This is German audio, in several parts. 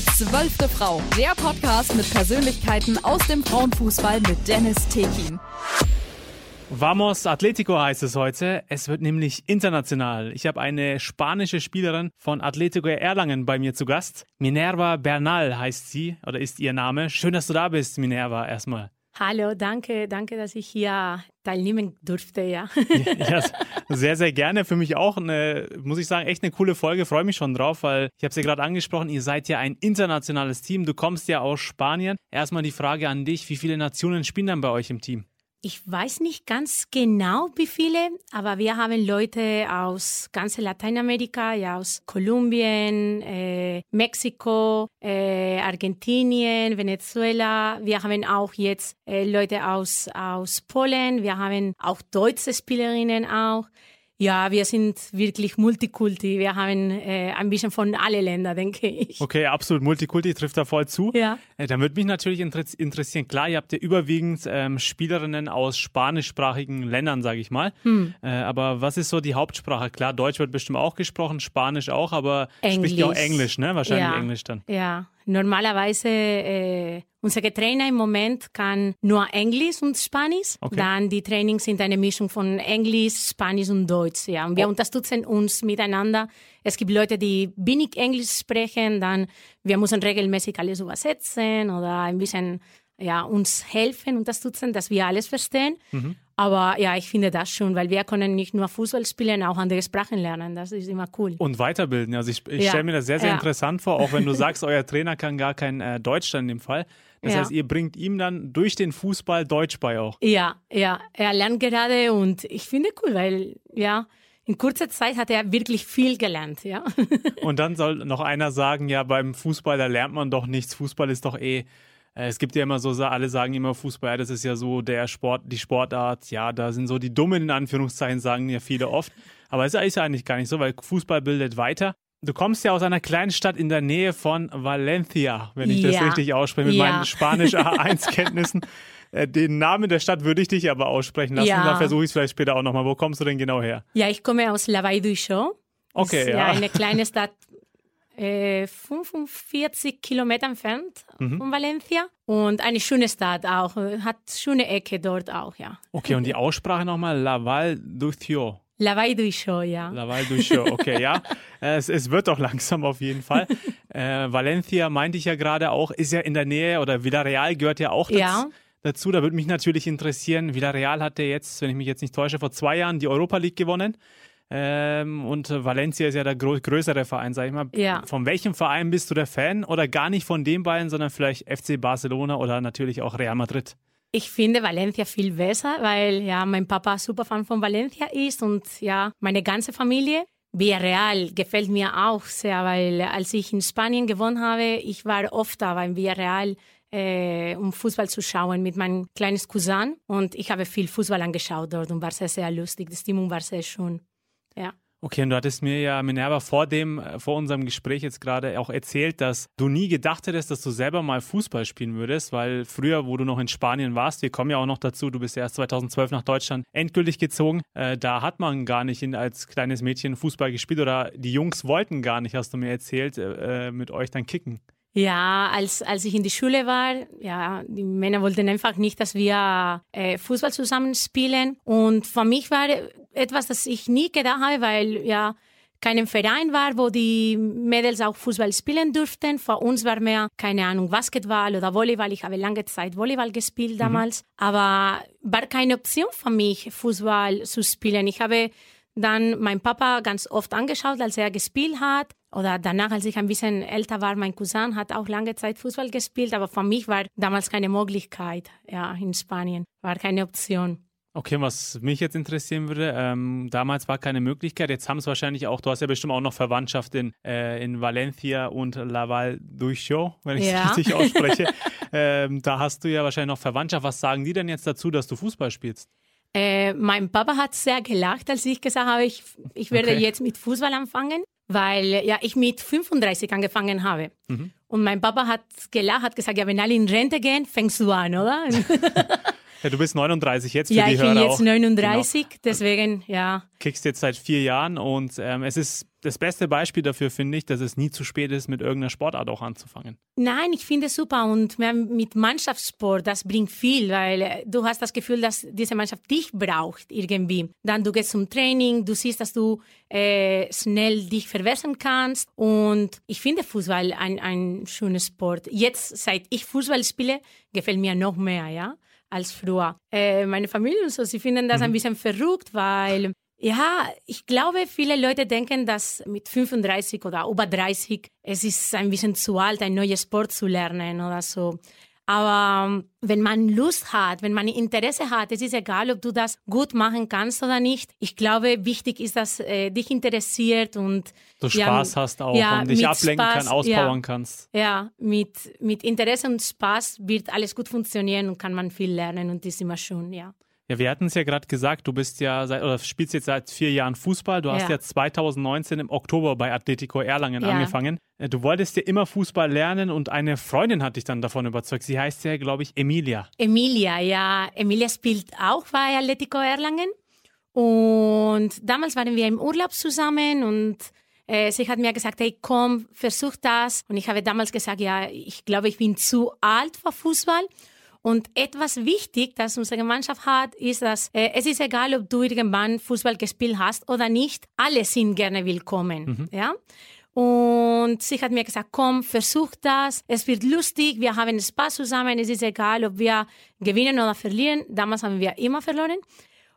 Die zwölfte Frau. Der Podcast mit Persönlichkeiten aus dem Frauenfußball mit Dennis Tekin. Vamos Atletico heißt es heute. Es wird nämlich international. Ich habe eine spanische Spielerin von Atletico Erlangen bei mir zu Gast. Minerva Bernal heißt sie oder ist ihr Name. Schön, dass du da bist, Minerva, erstmal. Hallo, danke, danke, dass ich hier teilnehmen durfte, ja. ja, sehr, sehr gerne. Für mich auch eine, muss ich sagen, echt eine coole Folge. Freue mich schon drauf, weil ich habe es ja gerade angesprochen, ihr seid ja ein internationales Team. Du kommst ja aus Spanien. Erstmal die Frage an dich, wie viele Nationen spielen dann bei euch im Team? Ich weiß nicht ganz genau, wie viele, aber wir haben Leute aus ganz Lateinamerika, ja, aus Kolumbien, äh, Mexiko, äh, Argentinien, Venezuela. Wir haben auch jetzt äh, Leute aus, aus Polen. Wir haben auch deutsche Spielerinnen auch. Ja, wir sind wirklich Multikulti. Wir haben äh, ein bisschen von alle Länder, denke ich. Okay, absolut. Multikulti trifft da voll zu. Ja. Äh, dann würde mich natürlich interessieren. Klar, ihr habt ja überwiegend ähm, Spielerinnen aus spanischsprachigen Ländern, sage ich mal. Hm. Äh, aber was ist so die Hauptsprache? Klar, Deutsch wird bestimmt auch gesprochen, Spanisch auch, aber Englisch. spricht ihr auch Englisch, ne? Wahrscheinlich ja. Englisch dann. Ja, normalerweise äh, unser Trainer im Moment kann nur Englisch und Spanisch. Okay. Dann die Trainings sind eine Mischung von Englisch, Spanisch und Deutsch. Ja, und wir Oh. unterstützen uns miteinander. Es gibt Leute, die wenig Englisch sprechen, dann wir müssen regelmäßig alles übersetzen oder ein bisschen ja, uns helfen, unterstützen, dass wir alles verstehen. Mhm. Aber ja, ich finde das schon, weil wir können nicht nur Fußball spielen, auch andere Sprachen lernen. Das ist immer cool. Und weiterbilden. Also ich, ich Ja. stelle mir das sehr, sehr Ja. interessant vor, auch wenn du sagst, euer Trainer kann gar kein äh, Deutsch dann in dem Fall. Das Ja. heißt, ihr bringt ihm dann durch den Fußball Deutsch bei auch. Ja, ja, er lernt gerade und ich finde cool, weil ja, in kurzer Zeit hat er wirklich viel gelernt, ja. Und dann soll noch einer sagen, ja, beim Fußball, da lernt man doch nichts. Fußball ist doch eh. Äh, Es gibt ja immer so, alle sagen immer Fußball, das ist ja so der Sport, die Sportart. Ja, da sind so die Dummen in Anführungszeichen, sagen ja viele oft. Aber es ist ja eigentlich gar nicht so, weil Fußball bildet weiter. Du kommst ja aus einer kleinen Stadt in der Nähe von Valencia, wenn ich das Ja. richtig ausspreche, mit Ja. meinen Spanisch A1-Kenntnissen. Äh, Den Namen der Stadt würde ich dich aber aussprechen lassen. Ja. Dann versuche ich es vielleicht später auch nochmal. Wo kommst du denn genau her? Ja, ich komme aus du Show. Okay, ist, ja. ja. eine kleine Stadt, äh, 45 Kilometer entfernt Mhm. von Valencia und eine schöne Stadt auch, hat schöne Ecke dort auch, ja. Okay, und die Aussprache nochmal, Laval Duthio. Lavai du Show, ja. Laval Duthio, okay, ja. Äh, Es, es wird doch langsam auf jeden Fall. Äh, Valencia meinte ich ja gerade auch, ist ja in der Nähe oder Villarreal gehört ja auch dazu. Ja. dazu. Da würde mich natürlich interessieren, Villarreal hatte jetzt, wenn ich mich jetzt nicht täusche, vor zwei Jahren die Europa League gewonnen. Ähm, und Valencia ist ja der grö größere Verein, sag ich mal. Ja. Von welchem Verein bist du der Fan? Oder gar nicht von den beiden, sondern vielleicht FC Barcelona oder natürlich auch Real Madrid? Ich finde Valencia viel besser, weil ja mein Papa super Fan von Valencia ist und ja meine ganze Familie. Villarreal gefällt mir auch sehr, weil als ich in Spanien gewohnt habe, ich war oft da beim Villarreal, äh, um Fußball zu schauen mit meinem kleines Cousin und ich habe viel Fußball angeschaut dort und war sehr, sehr lustig. Die Stimmung war sehr schön. Ja. Okay, und du hattest mir ja, Minerva, vor dem, äh, vor unserem Gespräch jetzt gerade auch erzählt, dass du nie gedacht hättest, dass du selber mal Fußball spielen würdest, weil früher, wo du noch in Spanien warst, wir kommen ja auch noch dazu, du bist ja erst 2012 nach Deutschland endgültig gezogen, äh, da hat man gar nicht in, als kleines Mädchen Fußball gespielt oder die Jungs wollten gar nicht, hast du mir erzählt, äh, mit euch dann kicken. Ja, als, als ich in die Schule war, ja, die Männer wollten einfach nicht, dass wir äh, Fußball zusammen spielen. Und für mich war etwas, das ich nie gedacht habe, weil ja kein Verein war, wo die Mädels auch Fußball spielen durften. Für uns war mehr, keine Ahnung, Basketball oder Volleyball. Ich habe lange Zeit Volleyball gespielt damals. Aber war keine Option für mich, Fußball zu spielen. Ich habe dann meinen Papa ganz oft angeschaut, als er gespielt hat. Oder danach, als ich ein bisschen älter war, mein Cousin hat auch lange Zeit Fußball gespielt, aber für mich war damals keine Möglichkeit, ja, in Spanien, war keine Option. Okay, was mich jetzt interessieren würde, ähm, damals war keine Möglichkeit, jetzt haben es wahrscheinlich auch, du hast ja bestimmt auch noch Verwandtschaft in, äh, in Valencia und Laval Ducho, wenn ich es Ja. richtig ausspreche. ähm, da hast du ja wahrscheinlich noch Verwandtschaft. Was sagen die denn jetzt dazu, dass du Fußball spielst? Äh, mein Papa hat sehr gelacht, als ich gesagt habe, ich, ich werde Okay. jetzt mit Fußball anfangen, weil ja, ich mit 35 angefangen habe. Und mein Papa hat gelacht, hat gesagt, ja, wenn alle in Rente gehen, fängst du an, oder? Ja, du bist 39 jetzt für ja, die ich Hörer bin jetzt auch. 39, genau. deswegen, ja. Kickst jetzt seit vier Jahren und ähm, es ist das beste Beispiel dafür, finde ich, dass es nie zu spät ist, mit irgendeiner Sportart auch anzufangen. Nein, ich finde es super und mit Mannschaftssport, das bringt viel, weil äh, du hast das Gefühl, dass diese Mannschaft dich braucht irgendwie. Dann du gehst zum Training, du siehst, dass du äh, schnell dich verbessern kannst und ich finde Fußball ein, ein schönes Sport. Jetzt, seit ich Fußball spiele, gefällt mir noch mehr, ja als früher. Äh, meine Familie und so, sie finden das mhm. ein bisschen verrückt, weil ja, ich glaube, viele Leute denken, dass mit 35 oder über 30 es ist ein bisschen zu alt, ein neues Sport zu lernen oder so. Aber ähm, wenn man Lust hat, wenn man Interesse hat, es ist egal, ob du das gut machen kannst oder nicht. Ich glaube, wichtig ist, dass äh, dich interessiert und du Spaß ja, hast auch ja, und dich ablenken Spaß, kann, auspowern ja, kannst. Ja, mit, mit Interesse und Spaß wird alles gut funktionieren und kann man viel lernen und das ist immer schön, ja. Ja, wir hatten es ja gerade gesagt, du bist ja seit, oder spielst jetzt seit vier Jahren Fußball. Du hast ja, 2019 im Oktober bei Atletico Erlangen ja. angefangen. Äh, du wolltest ja immer Fußball lernen und eine Freundin hat dich dann davon überzeugt. Sie heißt ja, glaube ich, Emilia. Emilia, ja. Emilia spielt auch bei Atletico Erlangen. Und damals waren wir im Urlaub zusammen und äh, sie hat mir gesagt, hey, komm, versuch das. Und ich habe damals gesagt, ja, ich glaube, ich bin zu alt für Fußball. Und etwas wichtig, das unsere Gemeinschaft hat, ist, dass äh, es ist egal, ob du irgendwann Fußball gespielt hast oder nicht. Alle sind gerne willkommen. Mhm. Ja. Und sie hat mir gesagt, komm, versuch das. Es wird lustig. Wir haben Spaß zusammen. Es ist egal, ob wir gewinnen oder verlieren. Damals haben wir immer verloren.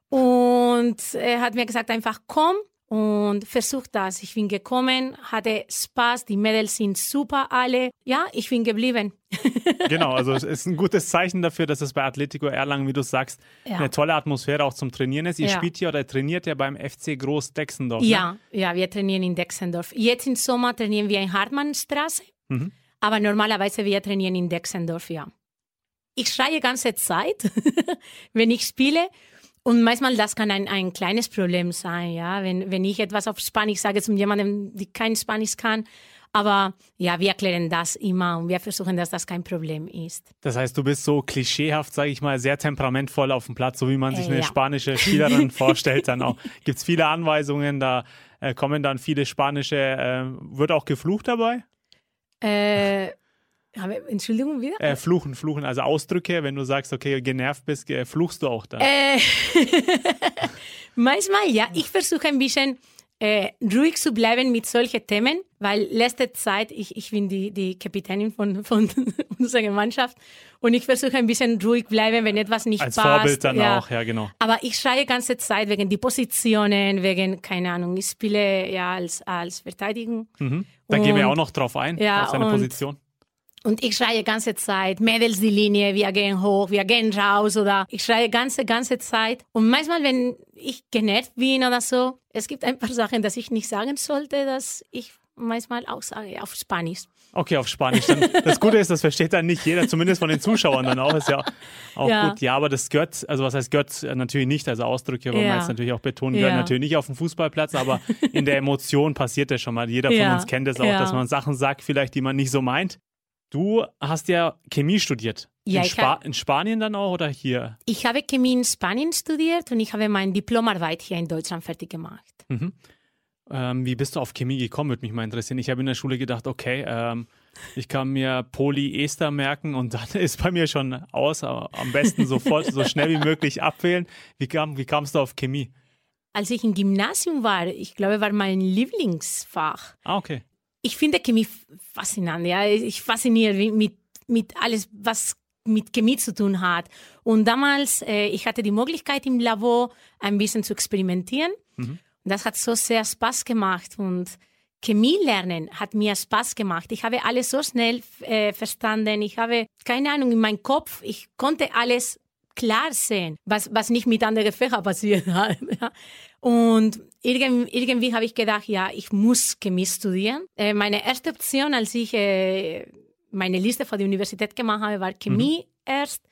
Und er hat mir gesagt, einfach komm, und versucht das. Ich bin gekommen, hatte Spaß, die Mädels sind super alle. Ja, ich bin geblieben. genau, also es ist ein gutes Zeichen dafür, dass es bei Atletico Erlangen, wie du sagst, ja. eine tolle Atmosphäre auch zum Trainieren ist. Ihr ja. spielt hier oder trainiert ja beim FC Groß Dexendorf. Ja, ne? ja, wir trainieren in Dexendorf. Jetzt im Sommer trainieren wir in Hartmannstraße, mhm. aber normalerweise wir trainieren in Dexendorf, ja. Ich schreie ganze Zeit, wenn ich spiele und manchmal das kann ein, ein kleines Problem sein, ja, wenn, wenn ich etwas auf Spanisch sage zu jemandem, der kein Spanisch kann. Aber ja, wir erklären das immer und wir versuchen, dass das kein Problem ist. Das heißt, du bist so klischeehaft, sage ich mal, sehr temperamentvoll auf dem Platz, so wie man sich äh, eine ja. spanische Spielerin vorstellt. Dann auch gibt es viele Anweisungen, da äh, kommen dann viele spanische. Äh, wird auch geflucht dabei? Äh, Entschuldigung, wieder? Äh, fluchen, fluchen. Also Ausdrücke, wenn du sagst, okay, genervt bist, fluchst du auch da? Äh, manchmal ja. Ich versuche ein bisschen äh, ruhig zu bleiben mit solchen Themen, weil letzte Zeit, ich, ich bin die, die Kapitänin von, von unserer Mannschaft und ich versuche ein bisschen ruhig bleiben, wenn etwas nicht Als passt. Als Vorbild dann ja. auch, ja genau. Aber ich schreie die ganze Zeit wegen die Positionen, wegen, keine Ahnung, ich spiele ja als, als Verteidigung. Mhm. Da gehen wir auch noch drauf ein, ja, auf seine Position. Und ich schreie die ganze Zeit, Mädels die Linie, wir gehen hoch, wir gehen raus oder ich schreie ganze, ganze Zeit. Und manchmal, wenn ich genervt bin oder so, es gibt ein paar Sachen, dass ich nicht sagen sollte, dass ich manchmal auch sage auf Spanisch. Okay, auf Spanisch. Dann, das Gute ist, das versteht dann nicht jeder, zumindest von den Zuschauern dann auch. Ist ja auch ja. gut. Ja, aber das gehört, also was heißt gehört natürlich nicht, also Ausdrücke, wollen ja. wir jetzt natürlich auch betonen, gehören ja. natürlich nicht auf dem Fußballplatz, aber in der Emotion passiert das schon mal. Jeder von uns kennt es das auch, dass man Sachen sagt, vielleicht, die man nicht so meint. Du hast ja Chemie studiert. Ja, in, Spa in, Spanien dann auch oder hier? Ich habe Chemie in Spanien studiert und ich habe meine Diplomarbeit hier in Deutschland fertig gemacht. Mhm. Ähm, wie bist du auf Chemie gekommen, würde mich mal interessieren. Ich habe in der Schule gedacht, okay, ähm, ich kann mir Polyester merken und dann ist bei mir schon aus, am besten sofort, so schnell wie möglich abwählen. Wie, kam, wie kamst du auf Chemie? Als ich im Gymnasium war, ich glaube, war mein Lieblingsfach. Ah, okay ich finde Chemie faszinierend. Ja, ich fasziniere mit, mit alles, was mit Chemie zu tun hat. Und damals, äh, ich hatte die Möglichkeit im Labor ein bisschen zu experimentieren. Mhm. Und das hat so sehr Spaß gemacht. Und Chemie lernen hat mir Spaß gemacht. Ich habe alles so schnell äh, verstanden. Ich habe keine Ahnung in meinem Kopf. Ich konnte alles klar sehen, was, was nicht mit anderen Fächern passiert hat. Und irgendwie, irgendwie habe ich gedacht, ja, ich muss Chemie studieren. Äh, meine erste Option, als ich äh, meine Liste für die Universität gemacht habe, war Chemie mhm. erst,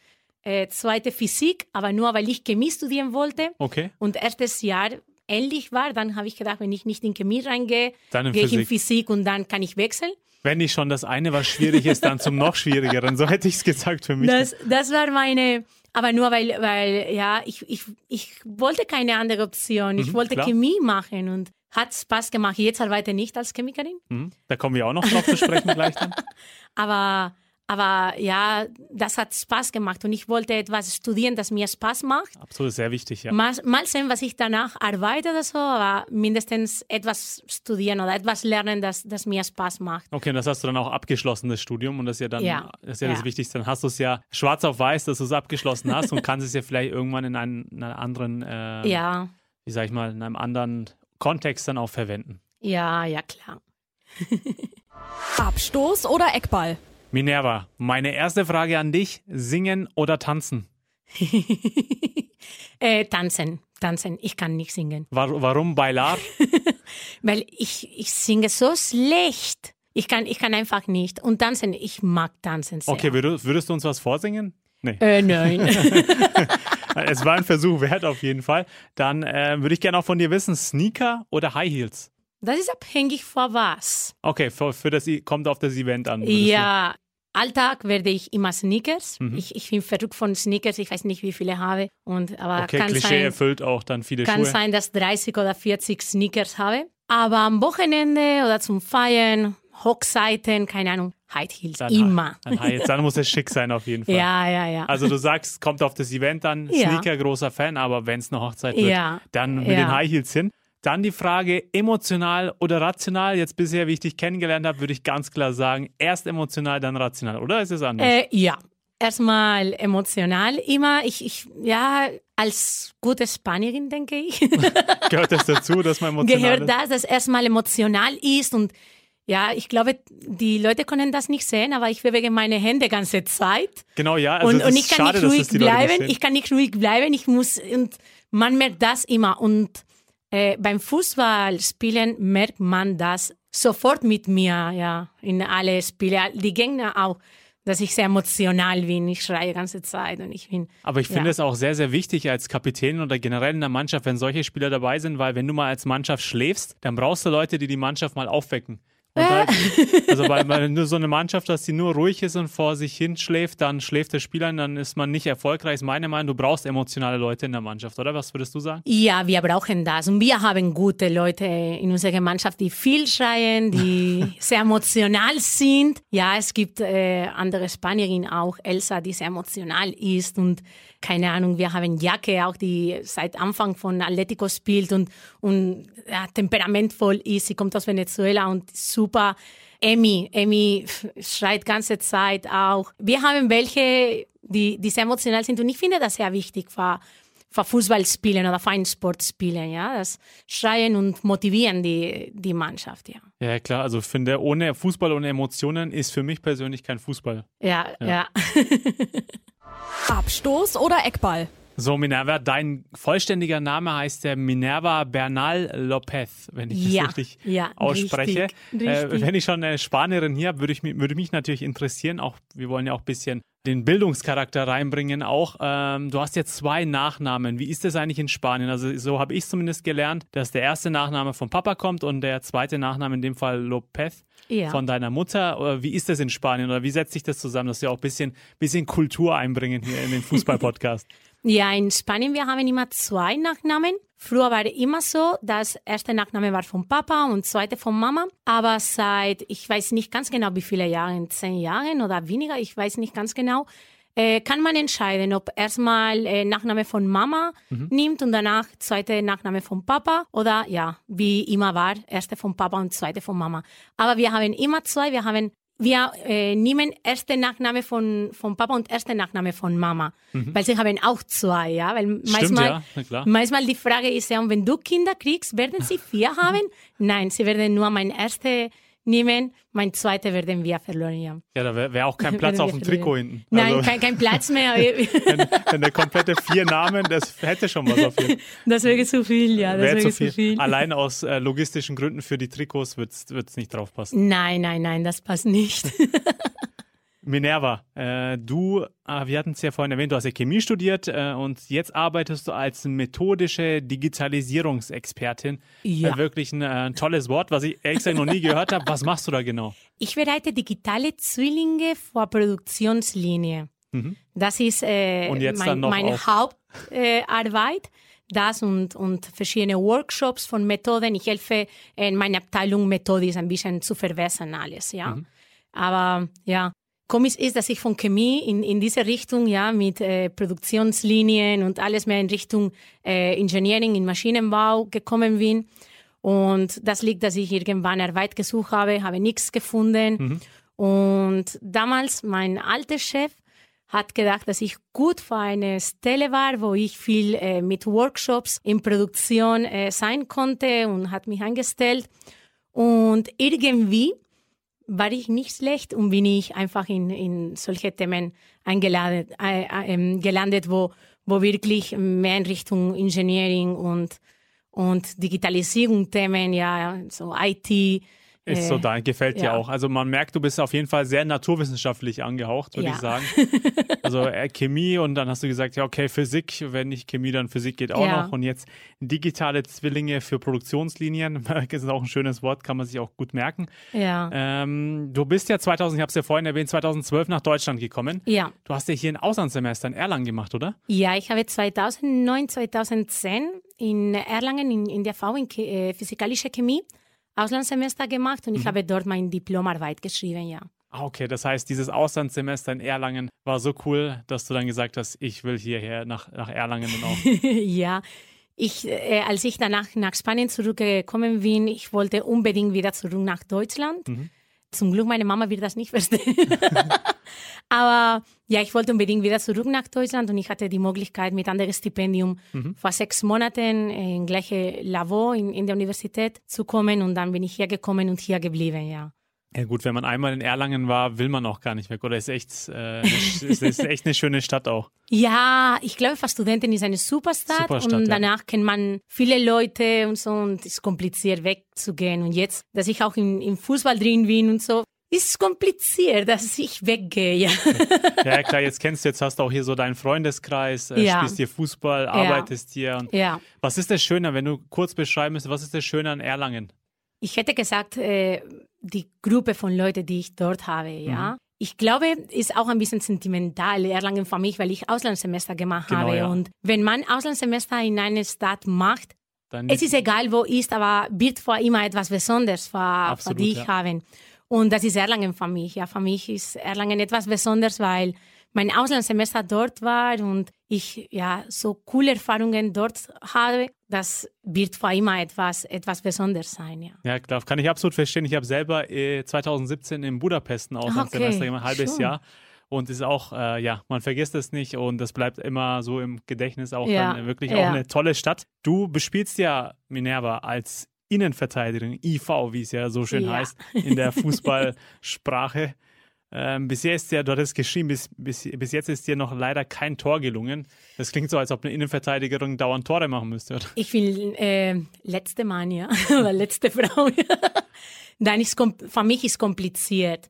äh, zweite Physik, aber nur weil ich Chemie studieren wollte. Okay. Und erstes Jahr ähnlich war. Dann habe ich gedacht, wenn ich nicht in Chemie reingehe, gehe ich in Physik. Physik und dann kann ich wechseln. Wenn nicht schon das eine, was schwierig ist, dann zum noch schwierigeren. So hätte ich es gesagt für mich. Das, das war meine, aber nur weil, weil ja, ich, ich, ich wollte keine andere Option. Ich Mhm, wollte klar. Chemie machen und hat Spaß gemacht. Jetzt arbeite ich nicht als Chemikerin, Mhm. Da kommen wir auch noch drauf zu sprechen gleich dann. aber, aber ja, das hat Spaß gemacht und ich wollte etwas studieren, das mir Spaß macht. Absolut, sehr wichtig, ja. Mal, mal sehen, was ich danach arbeite oder so, aber mindestens etwas studieren oder etwas lernen, das, das mir Spaß macht. Okay, und das hast du dann auch abgeschlossen, das Studium. Und das ist ja dann Ja. das, ist ja das Ja. Wichtigste. Dann hast du es ja schwarz auf weiß, dass du es abgeschlossen hast und kannst es ja vielleicht irgendwann in einem, in einer anderen, äh, Ja, wie sag ich mal, in einem anderen Kontext dann auch verwenden. ja, ja, klar. Abstoß oder Eckball? Minerva, meine erste Frage an dich: Singen oder tanzen? Äh, tanzen, tanzen. Ich kann nicht singen. War, warum bailar? Weil ich, ich singe so schlecht. Ich kann, ich kann einfach nicht. Und tanzen, ich mag tanzen sehr. Okay, würdest, würdest du uns was vorsingen? Nee. Äh, nein. Es war ein Versuch wert auf jeden Fall. Dann äh, würde ich gerne auch von dir wissen: Sneaker oder High Heels? Das ist abhängig von was. Okay, für, für das kommt auf das Event an. Ja, Alltag werde ich immer Sneakers. Mhm. Ich, ich bin verrückt von Sneakers. Ich weiß nicht, wie viele habe. Und, aber. Okay, kann Klischee sein, erfüllt auch dann viele kann Schuhe. sein, dass 30 oder 40 Sneakers habe. Aber am Wochenende oder zum Feiern, Hochzeiten, keine Ahnung, High Heels, Dann, immer. Dann, High dann muss es schick sein auf jeden Fall. Ja, ja, ja. Also du sagst, kommt auf das Event an, Ja. Sneaker großer Fan, aber wenn es eine Hochzeit wird, Ja. dann mit Ja. den High Heels hin. Dann die Frage, emotional oder rational? Jetzt bisher, wie ich dich kennengelernt habe, würde ich ganz klar sagen, erst emotional, dann rational, oder ist es anders? Äh, ja, erstmal emotional immer. Ich, ich, ja, als gute Spanierin, denke ich, Gehört das dazu, dass man emotional gehört ist? das, dass erstmal emotional ist und ja, ich glaube, die Leute können das nicht sehen, aber ich bewege meine Hände ganze Zeit. Genau, ja. Also und, und ich kann schade, nicht ruhig bleiben. Ich kann nicht ruhig bleiben. Ich muss, und man merkt das immer. Und äh, beim Fußballspielen merkt man das sofort mit mir, ja, in alle Spiele. Die Gegner auch, dass ich sehr emotional bin. Ich schreie die ganze Zeit und ich bin. Aber ich finde Ja. es auch sehr, sehr wichtig als Kapitän oder generell in der Mannschaft, wenn solche Spieler dabei sind, weil wenn du mal als Mannschaft schläfst, dann brauchst du Leute, die die Mannschaft mal aufwecken. Halt, also weil, wenn du so eine Mannschaft hast, die nur ruhig ist und vor sich hin schläft, dann schläft der Spieler und dann ist man nicht erfolgreich. Ist meine Meinung, du brauchst emotionale Leute in der Mannschaft, oder? Was würdest du sagen? Ja, wir brauchen das. Und wir haben gute Leute in unserer Gemeinschaft, die viel schreien, die sehr emotional sind. Ja, es gibt äh, andere Spanierinnen auch, Elsa, die sehr emotional ist und keine Ahnung, wir haben Jacke auch, die seit Anfang von Atletico spielt und, und ja, temperamentvoll ist. Sie kommt aus Venezuela und super. Emmy, Emmy schreit ganze Zeit auch. Wir haben welche, die, die sehr emotional sind und ich finde das sehr wichtig für, für Fußball spielen oder für einen Sport spielen, ja. Das Schreien und motivieren die, die Mannschaft, ja. Ja, klar. Also ich finde, ohne Fußball, ohne Emotionen ist für mich persönlich kein Fußball. Ja, ja. Abstoß oder Eckball? So, Minerva, dein vollständiger Name heißt der Minerva Bernal Lopez, wenn ich Ja, das richtig ja, ausspreche. richtig, Äh, richtig. wenn ich schon eine Spanierin hier habe, würde, ich, würde mich natürlich interessieren, auch wir wollen ja auch ein bisschen den Bildungscharakter reinbringen auch. Ähm, du hast jetzt zwei Nachnamen. Wie ist das eigentlich in Spanien? Also so habe ich zumindest gelernt, dass der erste Nachname vom Papa kommt und der zweite Nachname in dem Fall Lopez Ja. von deiner Mutter. Oder Wie ist das in Spanien oder wie setzt sich das zusammen, dass wir auch ein bisschen, bisschen Kultur einbringen hier in den Fußball-Podcast? Ja, in Spanien, wir haben immer zwei Nachnamen. Früher war immer so, dass erste Nachname war von Papa und zweite von Mama. Aber seit, ich weiß nicht ganz genau, wie viele Jahre, zehn Jahren oder weniger, ich weiß nicht ganz genau, äh, kann man entscheiden, ob erstmal äh, Nachname von Mama nimmt und danach zweite Nachname von Papa oder ja, wie immer war, erste von Papa und zweite von Mama. Aber wir haben immer zwei, wir haben wir äh, nehmen erste Nachname von, von Papa und erste Nachname von Mama, weil sie haben auch zwei, ja, weil manchmal, ja, na klar. manchmal die Frage ist ja, und wenn du Kinder kriegst, werden sie vier haben? Nein, sie werden nur mein erste nehmen, mein zweite werden wir verloren, ja. Ja, da wäre wär auch kein Platz auf dem verlieren. Trikot hinten. Nein, Also, kein, kein Platz mehr, wenn, wenn der komplette vier Namen, das hätte schon was auf jeden das wäre zu viel, ja, das Wäre wäre zu zu viel. viel. Allein aus äh, logistischen Gründen für die Trikots wird es nicht draufpassen. Nein, nein, nein, das passt nicht. Minerva, äh, du, äh, wir hatten es ja vorhin erwähnt, du hast ja Chemie studiert äh, und jetzt arbeitest du als methodische Digitalisierungsexpertin. Ja. Äh, wirklich ein äh, tolles Wort, was ich gesagt noch nie gehört habe. Was machst du da genau? Ich bereite digitale Zwillinge vor Produktionslinie. Das ist äh, mein, meine Hauptarbeit. Arbeit. das und, und verschiedene Workshops von Methoden. Ich helfe in meiner Abteilung Methodis ein bisschen zu verbessern alles, ja. Aber ja, komisch ist, dass ich von Chemie in, in diese Richtung, ja, mit äh, Produktionslinien und alles mehr in Richtung äh, Engineering, in Maschinenbau gekommen bin. Und das liegt, dass ich irgendwann Arbeit gesucht habe, habe nichts gefunden. Und damals mein alter Chef hat gedacht, dass ich gut für eine Stelle war, wo ich viel äh, mit Workshops in Produktion äh, sein konnte und hat mich eingestellt. Und irgendwie war ich nicht schlecht und bin ich einfach in, in solche Themen eingeladen, äh, äh, ähm, gelandet, wo, wo wirklich mehr in Richtung Engineering und, und Digitalisierung Themen, ja, so IT. Ist äh, so da, gefällt dir ja. auch. Also man merkt, du bist auf jeden Fall sehr naturwissenschaftlich angehaucht, würde Ja. ich sagen. Also äh, Chemie und dann hast du gesagt, ja okay, Physik, wenn nicht Chemie, dann Physik geht auch Ja. noch. Und jetzt digitale Zwillinge für Produktionslinien, das ist auch ein schönes Wort, kann man sich auch gut merken. Ja. Ähm, du bist ja 2000, ich habe es ja vorhin erwähnt, 2012 nach Deutschland gekommen. Ja. Du hast ja hier ein Auslandssemester in Erlangen gemacht, oder? Ja, ich habe 2009, 2010 in Erlangen in, in der V in äh, physikalische Chemie Auslandssemester gemacht und ich habe dort meine Diplomarbeit geschrieben, ja. Ah, okay, das heißt, dieses Auslandssemester in Erlangen war so cool, dass du dann gesagt hast, ich will hierher nach, nach Erlangen und auch. ja. Ich, äh, als ich danach nach Spanien zurückgekommen bin, ich wollte unbedingt wieder zurück nach Deutschland. Zum Glück, meine Mama wird das nicht verstehen. Aber ja, ich wollte unbedingt wieder zurück nach Deutschland und ich hatte die Möglichkeit, mit anderem Stipendium vor sechs Monaten in gleiche Labor in, in der Universität zu kommen und dann bin ich hier gekommen und hier geblieben, ja. Ja gut, wenn man einmal in Erlangen war, will man auch gar nicht weg. Oder ist echt, äh, ist, ist echt eine schöne Stadt auch. Ja, ich glaube, für Studenten ist eine Superstadt, Superstadt, und ja. danach kennt man viele Leute und so und es ist kompliziert wegzugehen. Und jetzt, dass ich auch im, im Fußball drin bin und so, ist kompliziert, dass ich weggehe. Ja. Ja klar, jetzt kennst du, jetzt hast du auch hier so deinen Freundeskreis, äh, Ja. spielst hier Fußball, arbeitest hier. Und ja. Was ist das Schöne, wenn du kurz beschreiben müsstest, was ist das Schöne an Erlangen? Ich hätte gesagt, äh, die Gruppe von Leuten, die ich dort habe, ja. Ich glaube, ist auch ein bisschen sentimental, Erlangen für mich, weil ich Auslandssemester gemacht Genau, habe. ja. Und wenn man Auslandssemester in einer Stadt macht, Dann Es ist egal, wo ist, aber wird vor immer etwas Besonderes für, für Absolut, dich ja. haben. Und das ist Erlangen für mich. Ja, für mich ist Erlangen etwas Besonderes, weil mein Auslandssemester dort war und ich ja so coole Erfahrungen dort habe. Das wird für immer etwas, etwas Besonderes sein. Ja. Ja, klar, kann ich absolut verstehen. Ich habe selber äh, 2017 in Budapest ein Auslandssemester Okay, gemacht, ein halbes schön. Jahr. Und ist auch, äh, ja, man vergisst es nicht und das bleibt immer so im Gedächtnis auch Ja, dann wirklich ja. auch eine tolle Stadt. Du bespielst ja Minerva als Innenverteidigerin, IV, wie es ja so schön Ja. heißt, in der Fußballsprache. Ähm, bisher ist ja, du hattest geschrieben, bis, bis, bis jetzt ist dir noch leider kein Tor gelungen. Das klingt so, als ob eine Innenverteidigerin dauernd Tore machen müsste, oder? Ich will äh, letzte Mann, ja, oder letzte Frau. Nein, ist für mich ist kompliziert.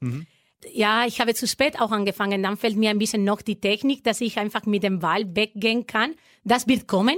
Ja, ich habe zu spät auch angefangen. Dann fällt mir ein bisschen noch die Technik, dass ich einfach mit dem Ball weggehen kann. Das wird kommen.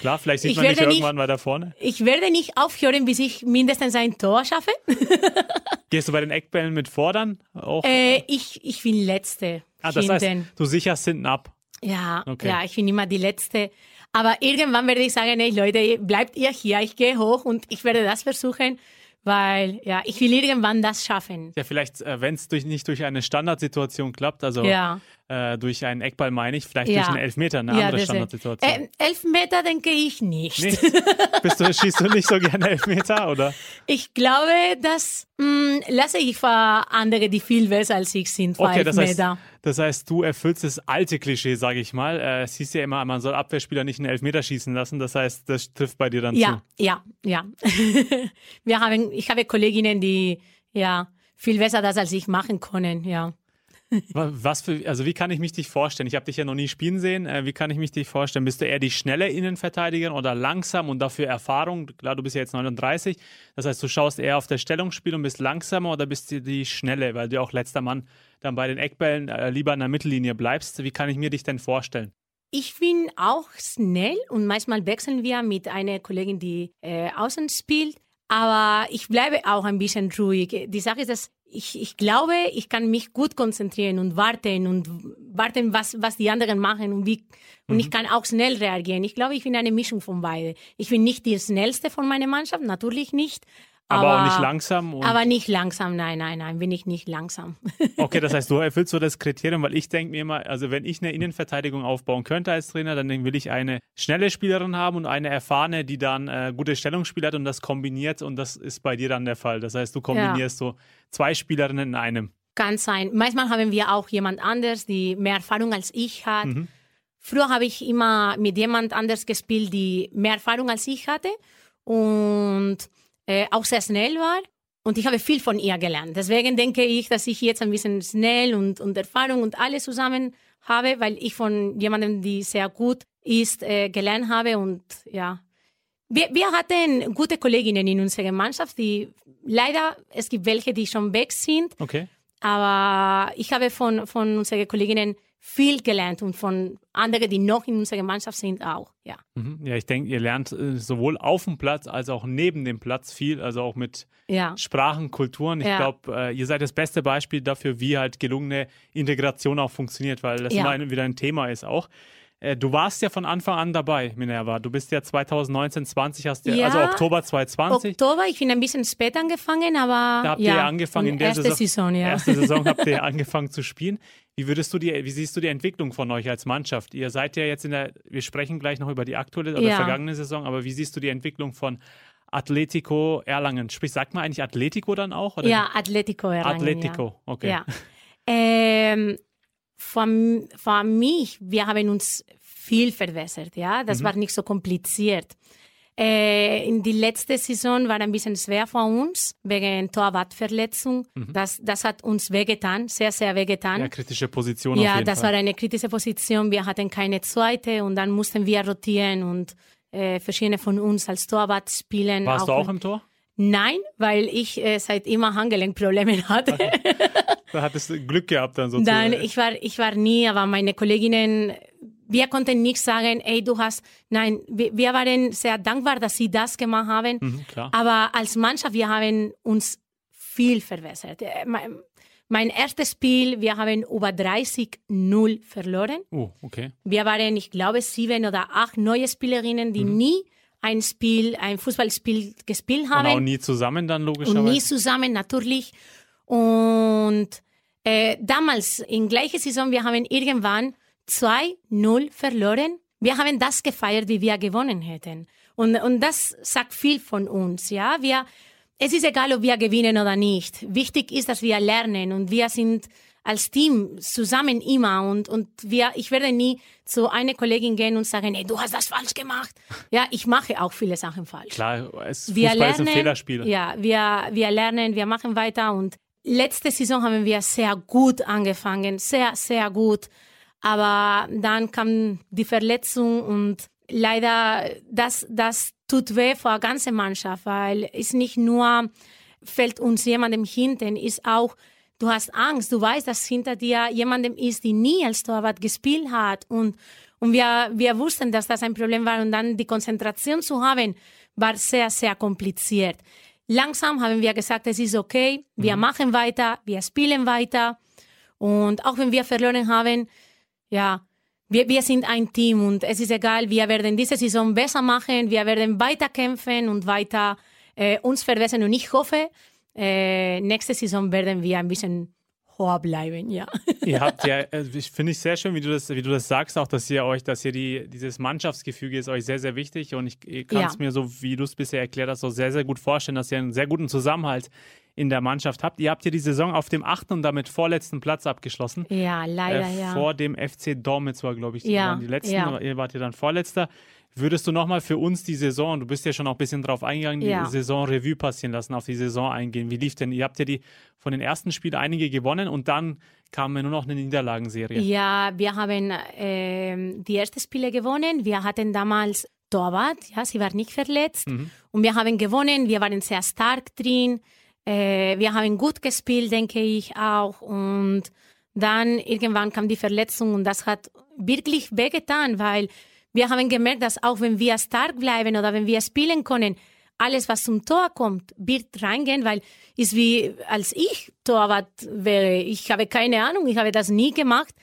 Klar, vielleicht sieht Ich man dich irgendwann weiter vorne. Ich werde nicht aufhören, bis ich mindestens ein Tor schaffe. Gehst du bei den Eckbällen mit vor dann? Auch? Äh, ich, ich bin Letzte. ah, das heißt, hinten. du sicherst hinten ab. Ja, Okay. ja, ich bin immer die Letzte. Aber irgendwann werde ich sagen, ey Leute, bleibt ihr hier, ich gehe hoch und ich werde das versuchen, weil ja, ich will irgendwann das schaffen. Ja, vielleicht, äh, wenn es durch, nicht durch eine Standardsituation klappt, also Ja. Äh, durch einen Eckball meine ich, vielleicht Ja. durch einen Elfmeter, eine Ja, andere Standardsituation. Äh, Elfmeter denke ich nicht. Nee. Bist du, schießt du nicht so gerne Elfmeter, oder? Ich glaube, das mh, lasse ich für andere, die viel besser als ich sind, für Okay, das heißt, Elfmeter. das heißt, du erfüllst das alte Klischee, sage ich mal. Äh, es hieß ja immer, man soll Abwehrspieler nicht einen Elfmeter schießen lassen. Das heißt, das trifft bei dir dann Ja, zu. ja, ja. Wir haben, ich habe Kolleginnen, die ja viel besser das als ich machen können, ja. Wa- Was für, also wie kann ich mich dich vorstellen? Ich habe dich ja noch nie spielen sehen. Äh, wie kann ich mich dich vorstellen? Bist du eher die schnelle Innenverteidigerin oder langsam und dafür Erfahrung? Klar, du bist ja jetzt 39. Das heißt, du schaust eher auf das Stellungsspiel und bist langsamer oder bist du die schnelle, weil du auch letzter Mann dann bei den Eckbällen äh, lieber an der Mittellinie bleibst. Wie kann ich mir dich denn vorstellen? Ich bin auch schnell und manchmal wechseln wir mit einer Kollegin, die äh, außen spielt. Aber ich bleibe auch ein bisschen ruhig. Die Sache ist, dass ich, ich glaube, ich kann mich gut konzentrieren und warten und warten, was, was die anderen machen und wie, und ich mhm. kann auch schnell reagieren. Ich glaube, ich bin eine Mischung von beiden. Ich bin nicht die schnellste von meiner Mannschaft, natürlich nicht, aber, aber, auch nicht langsam? aber nicht langsam, nein, nein, nein, bin ich nicht langsam. Okay, das heißt, du erfüllst so das Kriterium, weil ich denke mir immer, also wenn ich eine Innenverteidigung aufbauen könnte als Trainer, dann will ich eine schnelle Spielerin haben und eine erfahrene, die dann äh, gute Stellungsspiel hat und das kombiniert und das ist bei dir dann der Fall. Das heißt, du kombinierst ja. so zwei Spielerinnen in einem. Kann sein. Manchmal haben wir auch jemand anders, die mehr Erfahrung als ich hat. Mhm. Früher habe ich immer mit jemand anders gespielt, die mehr Erfahrung als ich hatte und äh, auch sehr schnell war. Und ich habe viel von ihr gelernt. Deswegen denke ich, dass ich jetzt ein bisschen schnell und, und Erfahrung und alles zusammen habe, weil ich von jemandem, die sehr gut ist, äh, gelernt habe. Und ja, wir, wir hatten gute Kolleginnen in unserer Mannschaft, die leider, es gibt welche, die schon weg sind. Okay. Aber ich habe von, von unseren Kolleginnen viel gelernt und von anderen, die noch in unserer Mannschaft sind, auch. Ja, mhm. ja ich denke, ihr lernt äh, sowohl auf dem Platz als auch neben dem Platz viel, also auch mit ja. Sprachen, Kulturen. Ich ja. glaube, äh, ihr seid das beste Beispiel dafür, wie halt gelungene Integration auch funktioniert, weil das ja. immer wieder ein Thema ist auch. Äh, du warst ja von Anfang an dabei, Minerva. Du bist ja 2019, 20 hast ja, also Oktober 2020. Oktober, ich bin ein bisschen spät angefangen, aber da habt ja, ihr angefangen in der erste Saison, Saison, ja. erste Saison habt ihr angefangen zu spielen. Wie würdest du die, wie siehst du die Entwicklung von euch als Mannschaft? Ihr seid ja jetzt in der, wir sprechen gleich noch über die aktuelle oder ja. vergangene Saison, aber wie siehst du die Entwicklung von Atletico Erlangen? Sprich, sagt man eigentlich Atletico dann auch? Oder? Ja, Atletico Erlangen. Atletico, ja. okay. Ja. Ähm, von, von mich, wir haben uns viel verbessert, ja. Das mhm. war nicht so kompliziert. Äh, in die letzte Saison war ein bisschen schwer für uns wegen Torwartverletzung. Mhm. Das, das hat uns wehgetan, sehr, sehr wehgetan. Ja, kritische Position. Ja, das Fall. war eine kritische Position. Wir hatten keine zweite und dann mussten wir rotieren und äh, verschiedene von uns als Torwart spielen. Warst auch du auch im Tor? Nein, weil ich äh, seit immer Handgelenkprobleme hatte. Okay. Da hattest du Glück gehabt dann sozusagen. Nein, ich war, ich war nie, aber meine Kolleginnen, wir konnten nicht sagen, ey, du hast, nein, wir, wir waren sehr dankbar, dass sie das gemacht haben. Mhm, aber als Mannschaft, wir haben uns viel verbessert. Äh, mein, mein erstes Spiel, wir haben über 30-0 verloren. Oh, okay. Wir waren, ich glaube, sieben oder acht neue Spielerinnen, die mhm. nie ein Spiel, ein Fußballspiel gespielt haben. Und auch nie zusammen dann logischerweise? Und nie zusammen, natürlich. Und äh, damals, in gleicher Saison, wir haben irgendwann 2-0 verloren. Wir haben das gefeiert, wie wir gewonnen hätten. Und, und das sagt viel von uns, ja. Wir, es ist egal, ob wir gewinnen oder nicht. Wichtig ist, dass wir lernen und wir sind als Team zusammen immer und, und wir, ich werde nie zu einer Kollegin gehen und sagen, ey, du hast das falsch gemacht. Ja, ich mache auch viele Sachen falsch. Klar, es wir lernen, ist ein Fehlerspiel. Ja, wir, wir lernen, wir machen weiter und letzte Saison haben wir sehr gut angefangen, sehr, sehr gut. Aber dann kam die Verletzung und leider, das, das tut weh für die ganze Mannschaft, weil es nicht nur fällt uns jemandem hinten, ist auch Du hast Angst, du weißt, dass hinter dir jemandem ist, die nie als Torwart gespielt hat. Und, und wir, wir wussten, dass das ein Problem war. Und dann die Konzentration zu haben, war sehr, sehr kompliziert. Langsam haben wir gesagt, es ist okay, wir mhm. machen weiter, wir spielen weiter. Und auch wenn wir verloren haben, ja, wir, wir sind ein Team und es ist egal, wir werden diese Saison besser machen, wir werden weiter kämpfen und weiter äh, uns verbessern. Und ich hoffe, äh, nächste Saison werden wir ein bisschen hoher bleiben, ja. Ihr habt ja, äh, ich finde ich sehr schön, wie du das, wie du das sagst, auch, dass ihr euch, dass ihr die, dieses Mannschaftsgefüge ist euch sehr, sehr wichtig und ich kann es ja. mir so, wie du es bisher erklärt hast, so sehr, sehr gut vorstellen, dass ihr einen sehr guten Zusammenhalt in der Mannschaft habt. Ihr habt ja die Saison auf dem achten und damit vorletzten Platz abgeschlossen. Ja, leider, äh, ja. Vor dem FC Dormitz war, glaube ich, die, ja, die letzten, ja. ihr wart ja dann Vorletzter. Würdest du nochmal für uns die Saison, du bist ja schon auch ein bisschen drauf eingegangen, die ja. Saison Revue passieren lassen, auf die Saison eingehen? Wie lief denn? Ihr habt ja die von den ersten Spielen einige gewonnen und dann kam nur noch eine Niederlagenserie. Ja, wir haben äh, die ersten Spiele gewonnen. Wir hatten damals Torwart, ja, sie war nicht verletzt. Mhm. Und wir haben gewonnen, wir waren sehr stark drin. Äh, wir haben gut gespielt, denke ich auch. Und Dann irgendwann kam die Verletzung und das hat wirklich wehgetan, weil wir haben gemerkt, dass auch wenn wir stark bleiben oder wenn wir spielen können, alles, was zum Tor kommt, wird reingehen, weil ist wie als ich Torwart wäre. Ich habe keine Ahnung, ich habe das nie gemacht.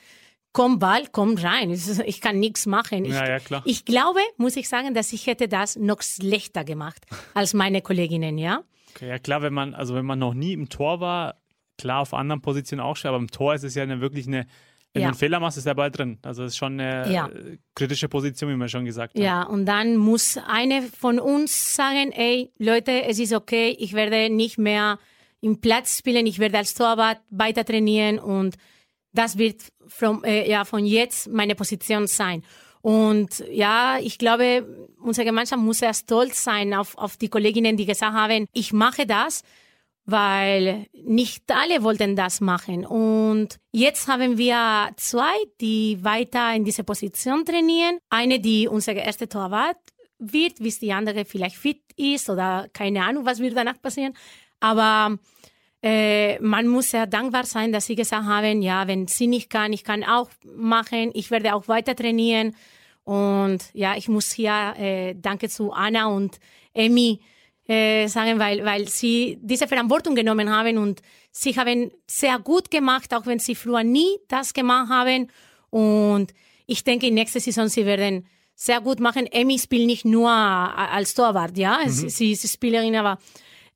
Komm Ball, komm rein. Ich kann nichts machen. Ich, ja, ja, ich glaube, muss ich sagen, dass ich hätte das noch schlechter gemacht als meine Kolleginnen, ja. Okay, ja klar, wenn man, also wenn man noch nie im Tor war, klar auf anderen Positionen auch schon, aber im Tor ist es ja eine, wirklich eine, wenn Ja. du einen Fehler machst, ist der Ball drin. Also es ist schon eine Ja. äh, kritische Position, wie wir schon gesagt haben. Ja, und dann muss eine von uns sagen, ey, Leute, es ist okay, ich werde nicht mehr im Platz spielen, ich werde als Torwart weiter trainieren und das wird from, äh, ja, von jetzt meine Position sein. Und ja, ich glaube, unsere Gemeinschaft muss sehr stolz sein auf, auf die Kolleginnen, die gesagt haben, ich mache das, weil nicht alle wollten das machen. Und jetzt haben wir zwei, die weiter in diese Position trainieren. Eine, die unsere erste Torwart wird, bis die andere vielleicht fit ist oder keine Ahnung, was wird danach passieren. Aber äh, man muss sehr dankbar sein, dass sie gesagt haben, ja, wenn sie nicht kann, ich kann auch machen, ich werde auch weiter trainieren. Und ja, ich muss hier äh, Danke zu Anna und Emmy äh, sagen, weil, weil sie diese Verantwortung genommen haben und sie haben sehr gut gemacht, auch wenn sie früher nie das gemacht haben. Und ich denke, in nächster Saison sie werden sehr gut machen. Emmy spielt nicht nur als Torwart, ja, sie, sie ist Spielerin, aber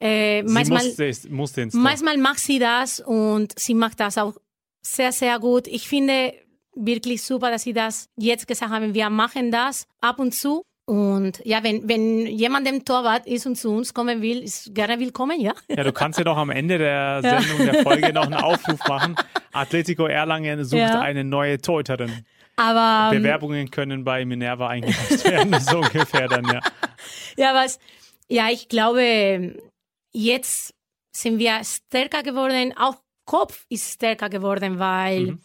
äh, Sie manchmal, musste, musste manchmal macht sie das und sie macht das auch sehr, sehr gut. Ich finde wirklich super, dass sie das jetzt gesagt haben, wir machen das ab und zu. Und ja, wenn, wenn jemand im Torwart ist und zu uns kommen will, ist gerne willkommen, ja. Ja, du kannst ja doch am Ende der Sendung, der Folge noch einen Aufruf machen. Atletico Erlangen sucht Ja. eine neue Torhüterin. Aber ähm, Bewerbungen können bei Minerva eingereicht werden, so ungefähr dann, ja. ja, was, ja, ich glaube, jetzt sind wir stärker geworden, auch Kopf ist stärker geworden, weil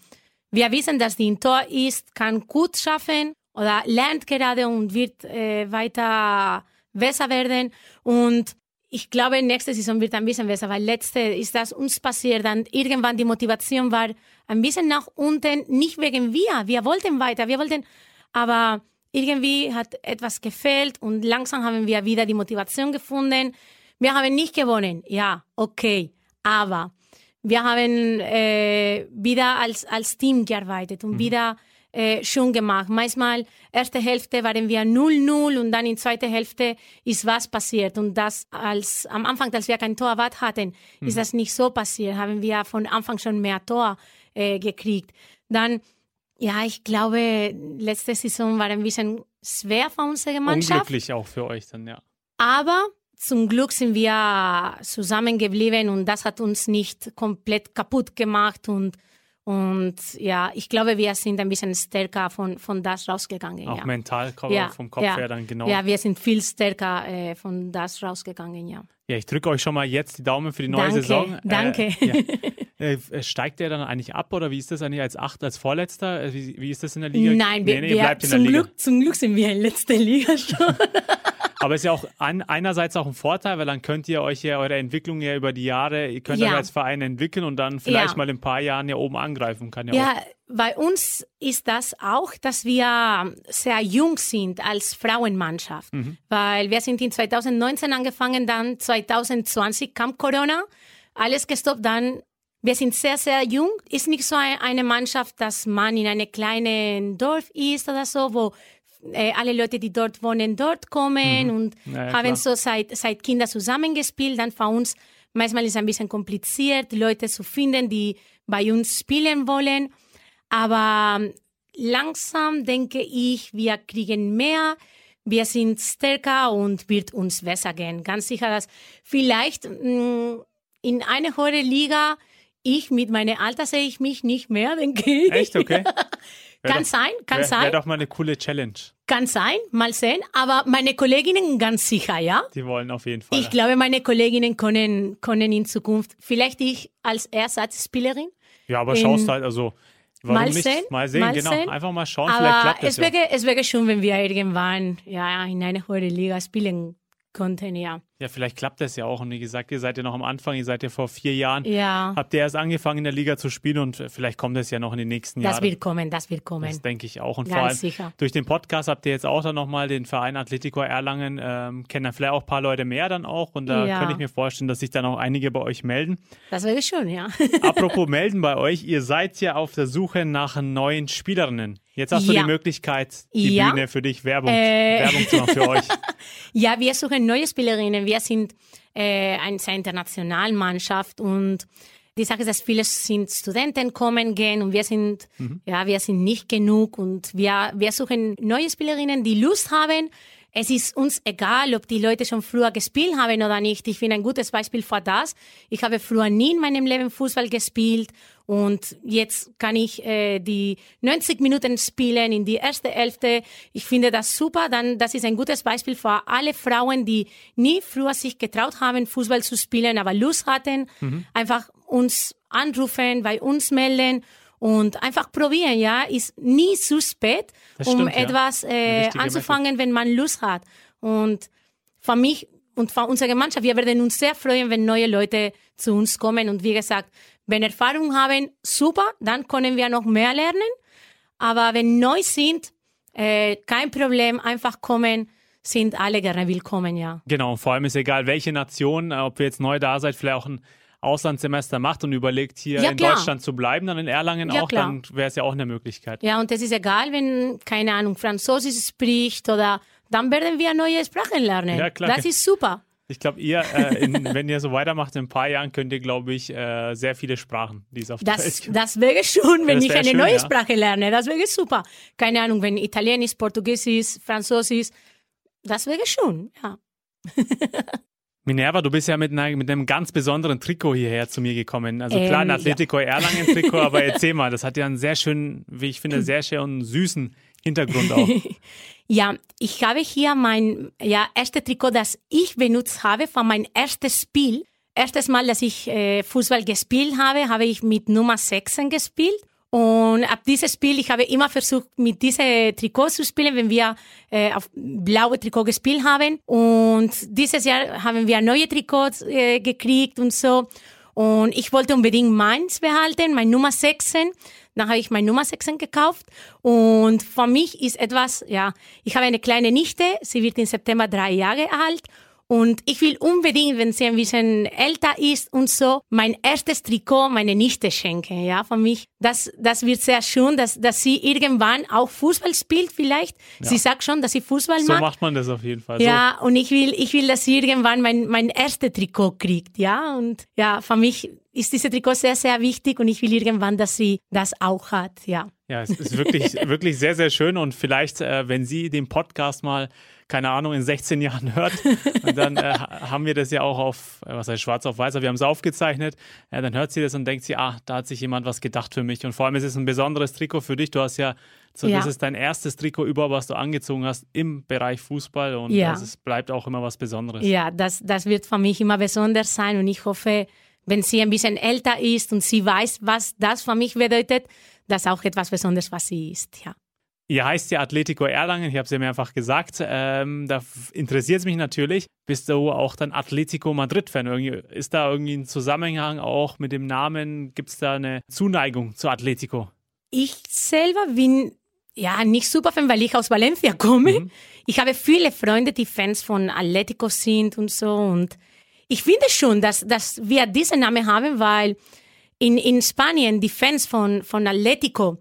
wir wissen, dass die Tor ist, kann gut schaffen oder lernt gerade und wird äh, weiter besser werden. Und ich glaube, nächste Saison wird ein bisschen besser, weil letzte ist das uns passiert. Dann irgendwann die Motivation war ein bisschen nach unten, nicht wegen wir. Wir wollten weiter, wir wollten, aber irgendwie hat etwas gefehlt und langsam haben wir wieder die Motivation gefunden. Wir haben nicht gewonnen, ja, okay, aber wir haben äh, wieder als, als Team gearbeitet und wieder äh, schon gemacht. Manchmal, erste Hälfte waren wir 0-0 und dann in zweiter Hälfte ist was passiert. Und das als, am Anfang, als wir kein Torwart hatten, ist das nicht so passiert. Haben wir von Anfang schon mehr Tor äh, gekriegt. Dann, ja, ich glaube, letzte Saison war ein bisschen schwer für unsere Mannschaft. Unglücklich auch für euch dann, ja. Aber zum Glück sind wir zusammengeblieben und das hat uns nicht komplett kaputt gemacht und und ja, ich glaube, wir sind ein bisschen stärker von, von das rausgegangen. Auch ja. mental ja, vom Kopf ja, her dann genau. Ja, wir sind viel stärker äh, von das rausgegangen, ja. Ja, ich drücke euch schon mal jetzt die Daumen für die neue Danke, Saison. danke. Äh, ja. äh, steigt der dann eigentlich ab oder wie ist das eigentlich als Acht, als Vorletzter? Äh, Wie, wie ist das in der Liga? Nein, wir, nee, nee, wir, bleibt in zum, der Liga. Glück, zum Glück sind wir in letzter Liga schon. Aber ist ja auch an, einerseits auch ein Vorteil, weil dann könnt ihr euch ja eure Entwicklung ja über die Jahre, ihr könnt Ja. euch als Verein entwickeln und dann vielleicht Ja. mal in ein paar Jahren ja oben angreifen. Kann ja, Ja, auch. bei uns ist das auch, dass wir sehr jung sind als Frauenmannschaft, weil wir sind in 2019 angefangen, dann 2020 kam Corona, alles gestoppt, dann wir sind sehr, sehr jung. Ist nicht so ein- eine Mannschaft, dass man in einem kleinen Dorf ist oder so, wo äh, alle Leute, die dort wohnen, dort kommen und Ja, haben klar. so seit, seit Kinder zusammengespielt. Dann für uns manchmal ist es ein bisschen kompliziert, Leute zu finden, die bei uns spielen wollen. Aber ähm, langsam denke ich, wir kriegen mehr, wir sind stärker und wird uns besser gehen. Ganz sicher, dass vielleicht mh, in eine höhere Liga ich mit meinem Alter sehe ich mich nicht mehr, denke ich. Echt, okay? Kann doch- sein, kann wär, sein, Wäre doch mal eine coole Challenge. kann sein, mal sehen. Aber meine Kolleginnen ganz sicher, ja. Die wollen auf jeden Fall. Ich glaube, meine Kolleginnen können, können in Zukunft, vielleicht ich als Ersatzspielerin, ja, aber in- schaust halt, also warum Mal nicht? sehen, mal sehen, mal genau. sehen. Einfach mal schauen, vielleicht aber klappt es ja. wäre, es wäre schön, wenn wir irgendwann ja, in eine höhere Liga spielen konnten, ja. Vielleicht klappt das ja auch. Und wie gesagt, ihr seid ja noch am Anfang, ihr seid ja vor vier Jahren, ja. habt ihr erst angefangen in der Liga zu spielen und vielleicht kommt es ja noch in den nächsten das Jahren. Das wird kommen, das wird kommen. Das denke ich auch. Und Ganz vor allem sicher. durch den Podcast habt ihr jetzt auch dann nochmal den Verein Atletico Erlangen, ähm, kennen dann vielleicht auch ein paar Leute mehr dann auch. Und da Ja. könnte ich mir vorstellen, dass sich dann auch einige bei euch melden. Das wäre schön, ja. Apropos melden bei euch, ihr seid ja auf der Suche nach neuen Spielerinnen. Jetzt hast du Ja. die Möglichkeit, die Ja. Bühne für dich Werbung, Äh. Werbung zu machen für euch. Ja, wir suchen neue Spielerinnen. Wir sind äh, eine sehr internationale Mannschaft und die Sache ist, dass viele sind Studenten kommen, gehen und wir sind, ja, wir sind nicht genug und wir, wir suchen neue Spielerinnen, die Lust haben. Es ist uns egal, ob die Leute schon früher gespielt haben oder nicht. Ich bin ein gutes Beispiel für das. Ich habe früher nie in meinem Leben Fußball gespielt und jetzt kann ich äh, die 90 Minuten spielen in die erste Hälfte. Ich finde das super. Dann, das ist ein gutes Beispiel für alle Frauen, die nie früher sich getraut haben, Fußball zu spielen, aber Lust hatten. Einfach uns anrufen, bei uns melden und einfach probieren, ja. Ist nie zu spät, Das um stimmt, etwas äh, anzufangen, wenn man Lust hat. Und für mich und für unsere Gemeinschaft, wir werden uns sehr freuen, wenn neue Leute zu uns kommen. Und wie gesagt, wenn Erfahrung haben, super, dann können wir noch mehr lernen. Aber wenn neu sind, äh, kein Problem, einfach kommen, sind alle gerne willkommen, ja. Genau, vor allem ist egal, welche Nation, äh, ob ihr jetzt neu da seid, vielleicht auch ein Auslandssemester macht und überlegt, hier Ja, in klar. Deutschland zu bleiben, dann in Erlangen Ja, auch, klar. dann wäre es ja auch eine Möglichkeit. Ja, und es ist egal, wenn, keine Ahnung, Französisch spricht oder dann werden wir neue Sprachen lernen. Ja, klar. Das ist super. Ich glaube, ihr, äh, in, wenn ihr so weitermacht, in ein paar Jahren könnt ihr, glaube ich, äh, sehr viele Sprachen, die es auf der Das, Welt gibt. das wäre schon, wenn ich eine schön, neue ja. Sprache lerne. Das wäre super. Keine Ahnung, wenn Italienisch, Portugiesisch, Französisch, das wäre schon, ja. Minerva, du bist ja mit, einer, mit einem ganz besonderen Trikot hierher zu mir gekommen. Also klar, ein Ähm, Atletico Erlangen-Trikot, aber erzähl mal, das hat ja einen sehr schönen, wie ich finde, sehr schönen, süßen Hintergrund auch. Ja, ich habe hier mein ja, erstes Trikot, das ich benutzt habe für mein erstes Spiel. Erstes Mal, dass ich äh, Fußball gespielt habe, habe ich mit Nummer 16 gespielt. Und ab diesem Spiel, ich habe immer versucht, mit diesem Trikot zu spielen, wenn wir äh, auf blaue Trikot gespielt haben. Und dieses Jahr haben wir neue Trikots äh, gekriegt und so. Und ich wollte unbedingt meins behalten, mein Nummer 16. Dann habe ich mein Nummer 16 gekauft. Und für mich ist etwas, ja, ich habe eine kleine Nichte, sie wird im September drei Jahre alt. Und ich will unbedingt, wenn sie ein bisschen älter ist und so, mein erstes Trikot meine Nichte schenken. Ja, für mich, das, das wird sehr schön, dass, dass sie irgendwann auch Fußball spielt vielleicht. Sie sagt schon, dass sie Fußball So mag. macht man das auf jeden Fall. Ja, und ich will, ich will, dass sie irgendwann mein, mein erstes Trikot kriegt, ja. Und ja, für mich ist dieses Trikot sehr, sehr wichtig und ich will irgendwann, dass sie das auch hat, ja. So. Ja, es ist wirklich, wirklich sehr, sehr schön und vielleicht, äh, wenn sie den Podcast mal, keine Ahnung, in 16 Jahren hört, und dann äh, haben wir das ja auch auf, äh, was heißt schwarz auf weiß, aber wir haben es aufgezeichnet, ja, dann hört sie das und denkt sie, ah, da hat sich jemand was gedacht für mich und vor allem ist es ein besonderes Trikot für dich. Du hast ja, so, Ja. das ist dein erstes Trikot überhaupt, was du angezogen hast im Bereich Fußball und Ja. das ist, bleibt auch immer was Besonderes. Ja, das, das wird für mich immer besonders sein und ich hoffe, wenn sie ein bisschen älter ist und sie weiß, was das für mich bedeutet, das ist auch etwas Besonderes, was sie ist, ja. Ihr heißt ja Atletico Erlangen, ich habe es ja mehrfach gesagt. Ähm, da interessiert es mich natürlich. Bist du auch dann Atletico Madrid-Fan? Ist da irgendwie ein Zusammenhang auch mit dem Namen? Gibt es da eine Zuneigung zu Atletico? Ich selber bin ja nicht super Fan, weil ich aus Valencia komme. Ich habe viele Freunde, die Fans von Atletico sind und so. Und ich finde schon, dass, dass wir diesen Namen haben, weil in, in Spanien die Fans von, von Atletico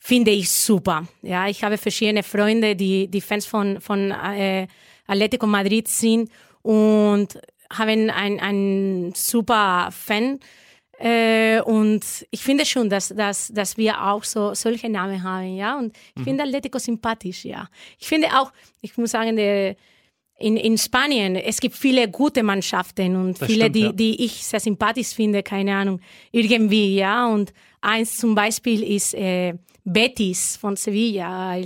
finde ich super. Ja, ich habe verschiedene Freunde, die, die Fans von, von äh, Atletico Madrid sind und haben ein, ein super Fan. Äh, und ich finde schon, dass, dass, dass wir auch so solche Namen haben, ja. Und ich finde Atletico sympathisch, ja. Ich finde auch, ich muss sagen, der, in, in Spanien, es gibt viele gute Mannschaften und Das viele, stimmt, die, ja. die ich sehr sympathisch finde, keine Ahnung, irgendwie, ja. Und eins zum Beispiel ist äh, Betis von Sevilla,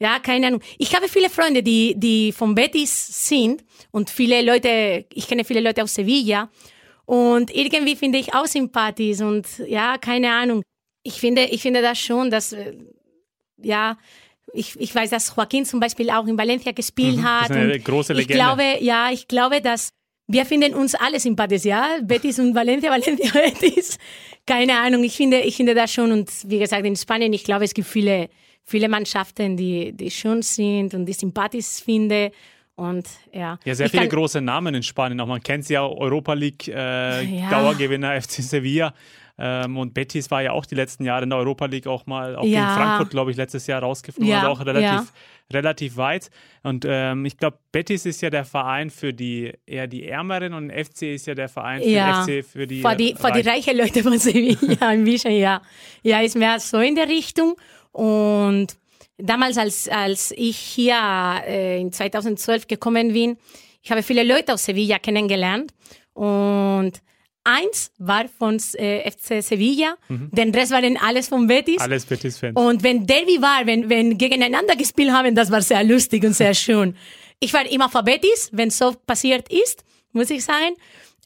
ja, keine Ahnung. Ich habe viele Freunde, die, die von Betis sind und viele Leute, ich kenne viele Leute aus Sevilla und irgendwie finde ich auch sympathisch und ja, keine Ahnung. Ich finde, ich finde das schon, dass, äh, ja, ich, ich weiß, dass Joaquin zum Beispiel auch in Valencia gespielt Mhm, hat. das ist eine große Ich Legende. glaube, ja, ich glaube, dass wir finden uns alle sympathisch, ja. Betis und Valencia, Valencia, Betis. Keine Ahnung, ich finde, ich finde das schon. Und wie gesagt, in Spanien, ich glaube, es gibt viele, viele Mannschaften, die, die schön sind und die sympathisch finde. Und ja. Ja, sehr ich viele große Namen in Spanien. Auch man kennt sie ja, Europa League, äh, Ja. Dauergewinner FC Sevilla. Ähm, und Betis war ja auch die letzten Jahre in der Europa League auch mal, auch Ja. gegen Frankfurt, glaube ich, letztes Jahr rausgeflogen. Ja, Also auch relativ, ja. relativ weit. Und ähm, ich glaube, Betis ist ja der Verein für die eher die Ärmeren und FC ist ja der Verein für, Ja, FC für die, Vor die, vor die Reichen. Leute von Sevilla, ein bisschen, ja. Ja, ist mehr so in der Richtung. Und damals, als, als ich hier äh, in 2012 gekommen bin, ich habe viele Leute aus Sevilla kennengelernt. Und eins war von äh, FC Sevilla, den Rest waren alles von Betis. Alles Betis-Fans. Und wenn Derby war, wenn, wenn gegeneinander gespielt haben, das war sehr lustig und sehr schön. Ich war immer für Betis, wenn so passiert ist, muss ich sagen.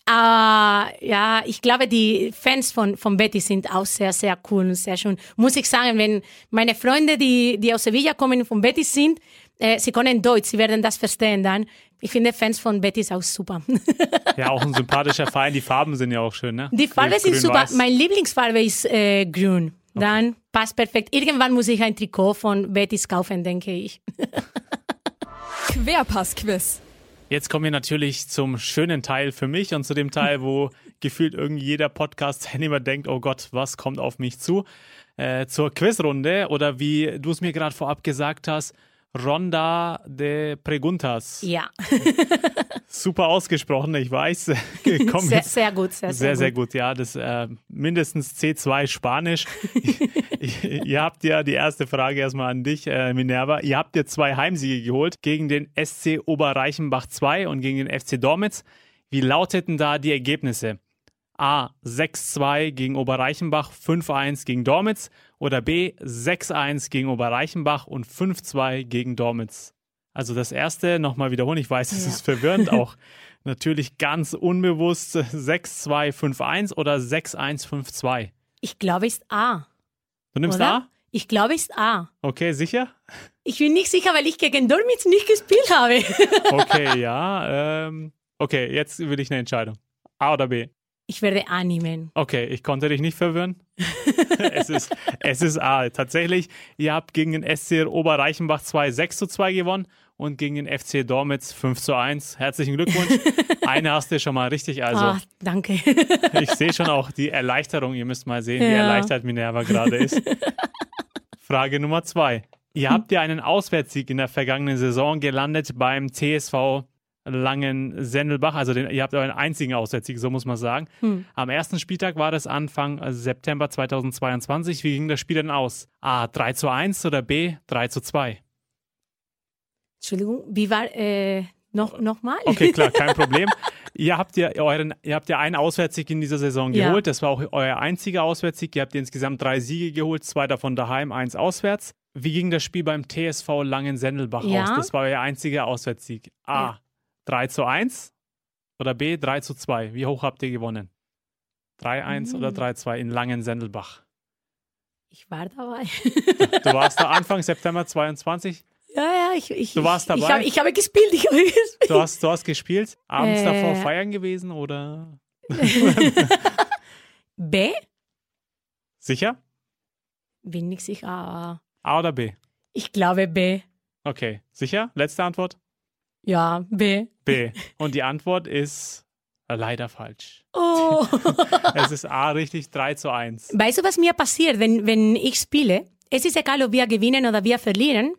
Äh, ja, ich glaube, die Fans von, von Betis sind auch sehr, sehr cool und sehr schön. Muss ich sagen, wenn meine Freunde, die, die aus Sevilla kommen, von Betis sind, äh, sie können Deutsch, sie werden das verstehen dann. Ich finde Fans von Betis auch super. Ja, auch ein sympathischer Verein. Die Farben sind ja auch schön, ne? Die Farbe Grün- sind super. grün-weiß. Meine Lieblingsfarbe ist äh, grün. Dann passt perfekt. Irgendwann muss ich ein Trikot von Betis kaufen, denke ich. Querpass-Quiz. Jetzt kommen wir natürlich zum schönen Teil für mich und zu dem Teil, wo gefühlt irgendwie jeder Podcast-Teilnehmer denkt, oh Gott, was kommt auf mich zu? Äh, zur Quizrunde oder wie du es mir gerade vorab gesagt hast, Ronda de Preguntas. Ja, Super ausgesprochen, ich weiß. Komm sehr, sehr gut. Sehr, sehr, sehr gut, ja. Das äh, mindestens C2 Spanisch. ihr habt ja die erste Frage erstmal an dich, äh, Minerva. Ihr habt ja zwei Heimsiege geholt gegen den SC Oberreichenbach 2 und gegen den FC Dormitz. Wie lauteten da die Ergebnisse? A 6-2 gegen Oberreichenbach, 5-1 gegen Dormitz oder B 6-1 gegen Oberreichenbach und 5-2 gegen Dormitz. Also das erste nochmal wiederholen. Ich weiß, es Ja. ist verwirrend, auch natürlich ganz unbewusst 6-2-5-1 oder 6-1-5-2. Ich glaube, ist A. Du nimmst oder? A? Ich glaube, ist A. Okay, sicher? Ich bin nicht sicher, weil ich gegen Dormitz nicht gespielt habe. Okay, ja. Ähm, okay, jetzt will ich eine Entscheidung. A oder B? Ich werde A nehmen. Okay, ich konnte dich nicht verwirren. es, ist, es ist A. Tatsächlich, ihr habt gegen den SC Oberreichenbach 2 6 zu 2 gewonnen und gegen den FC Dormitz 5 zu 1. Herzlichen Glückwunsch. Eine hast du schon mal richtig. Also, Ah, danke. ich sehe schon auch die Erleichterung. Ihr müsst mal sehen, wie Ja. erleichtert Minerva gerade ist. Frage Nummer zwei. Ihr habt ja einen Auswärtssieg in der vergangenen Saison gelandet beim TSV Langen-Sendelbach. Also den, ihr habt euren einzigen Auswärtssieg, so muss man sagen. Am ersten Spieltag war das Anfang äh, September 2022. Wie ging das Spiel denn aus? A 3 zu 1 oder B 3 zu 2? Entschuldigung, wie war, äh, noch, noch mal? Okay, klar, kein Problem. ihr habt ja euren, ihr habt ja einen Auswärtssieg in dieser Saison Ja. geholt. Das war auch euer einziger Auswärtssieg. Ihr habt insgesamt drei Siege geholt, zwei davon daheim, eins auswärts. Wie ging das Spiel beim TSV Langen-Sendelbach Ja. aus? Das war euer einziger Auswärtssieg. A. Ja. 3 zu 1 oder B. 3 zu 2? Wie hoch habt ihr gewonnen? 3-1 Hm. oder 3-2 in Langen-Sendelbach? Ich war dabei. Du warst da Anfang September 22. Ja, ja, ich, ich, Du warst ich, ich, dabei? habe, ich habe gespielt, ich habe gespielt. Du hast, du hast gespielt. Abends Äh. davor feiern gewesen oder? B? Sicher? Bin nicht sicher. A oder B? Ich glaube B. Okay, sicher? Letzte Antwort? Ja, B. B. Und die Antwort ist leider falsch. Oh. Es ist A richtig 3 zu 1. Weißt du, was mir passiert, wenn, wenn ich spiele? Es ist egal, ob wir gewinnen oder wir verlieren.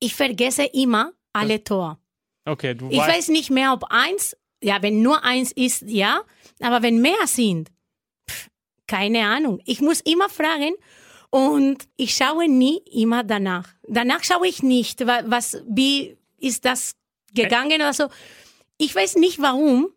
Ich vergesse immer alle Tore. Okay, du Ich weißt. weiß nicht mehr, ob eins, ja, wenn nur eins ist, ja, aber wenn mehr sind, pff, keine Ahnung. Ich muss immer fragen und ich schaue nie immer danach. Danach schaue ich nicht, wa- was, wie ist das gegangen oder so. Ich weiß nicht warum,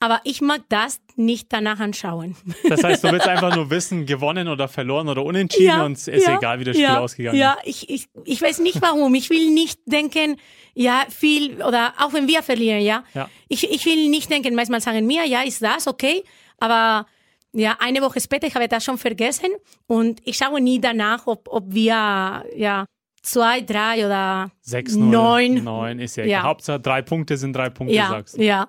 aber ich mag das nicht danach anschauen. Das heißt, du willst einfach nur wissen, gewonnen oder verloren oder unentschieden und es ist egal, wie das Spiel ja, ausgegangen Ja, ist. ich, ich, ich weiß nicht warum. Ich will nicht denken, ja, viel, oder auch wenn wir verlieren, ja. Ja. Ich, ich will nicht denken, manchmal sagen mir, ja, ist das okay, aber ja, eine Woche später, ich habe das schon vergessen und ich schaue nie danach, ob, ob wir, ja, zwei, drei oder Sechs, neun. Neun ist ja, Ja. Hauptsache drei Punkte sind drei Punkte, Ja, sagst du. ja.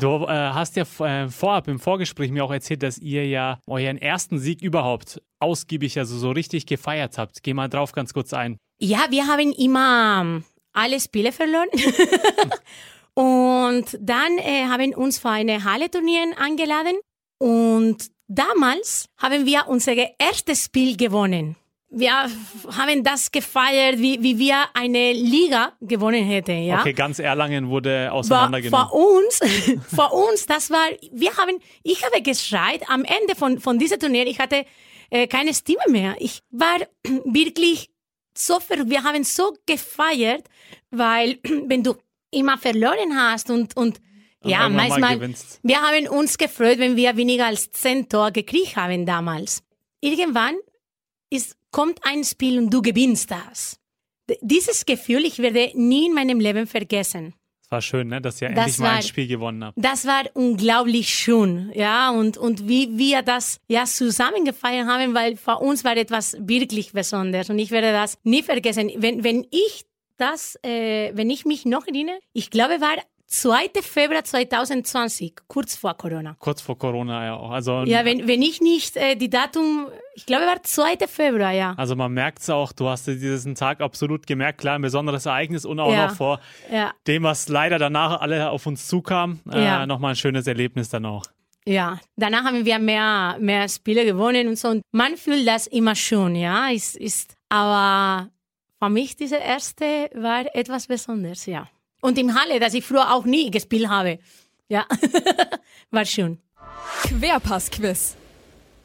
Du äh, hast ja äh, vorab im Vorgespräch mir auch erzählt, dass ihr ja euren ersten Sieg überhaupt ausgiebig, also so richtig gefeiert habt. Geh mal drauf ganz kurz ein. Ja, wir haben immer ähm, alle Spiele verloren. und dann äh, haben uns für eine Halle-Turnier eingeladen. Und damals haben wir unser erstes Spiel gewonnen. Wir haben das gefeiert, wie, wie wir eine Liga gewonnen hätten. Ja? Okay, ganz Erlangen wurde auseinandergenommen. vor uns, vor uns, das war, wir haben, ich habe geschreit am Ende von, von diesem Turnier, ich hatte äh, keine Stimme mehr. Ich war wirklich so ver, wir haben so gefeiert, weil wenn du immer verloren hast und, und Und ja, manchmal, wir haben uns gefreut, wenn wir weniger als zehn Tor gekriegt haben damals. Irgendwann ist, kommt ein Spiel und du gewinnst das. Dieses Gefühl, ich werde nie in meinem Leben vergessen. Das war schön, ne? dass ihr Das endlich mal ein war- Spiel gewonnen habt. Das war unglaublich schön, ja, und, und wie wir das ja zusammen gefeiert haben, weil für uns war etwas wirklich Besonderes und ich werde das nie vergessen. Wenn, wenn ich das, äh, wenn ich mich noch erinnere, ich glaube, war 2. Februar 2020, kurz vor Corona. Kurz vor Corona ja auch. Also, Ja, wenn, wenn ich nicht äh, die Datum, ich glaube, war 2. Februar, ja. also man merkt es auch, du hast diesen Tag absolut gemerkt, klar, ein besonderes Ereignis und auch Ja. noch vor Ja, dem, was leider danach alle auf uns zukam, äh, Ja. nochmal ein schönes Erlebnis dann auch. ja. Danach haben wir mehr, mehr Spiele gewonnen und so. Und man fühlt das immer schon, ja. Ist, ist, aber für mich diese erste war etwas Besonderes, ja. Und im Halle, das ich früher auch nie gespielt habe. Ja, war schön. Querpass-Quiz.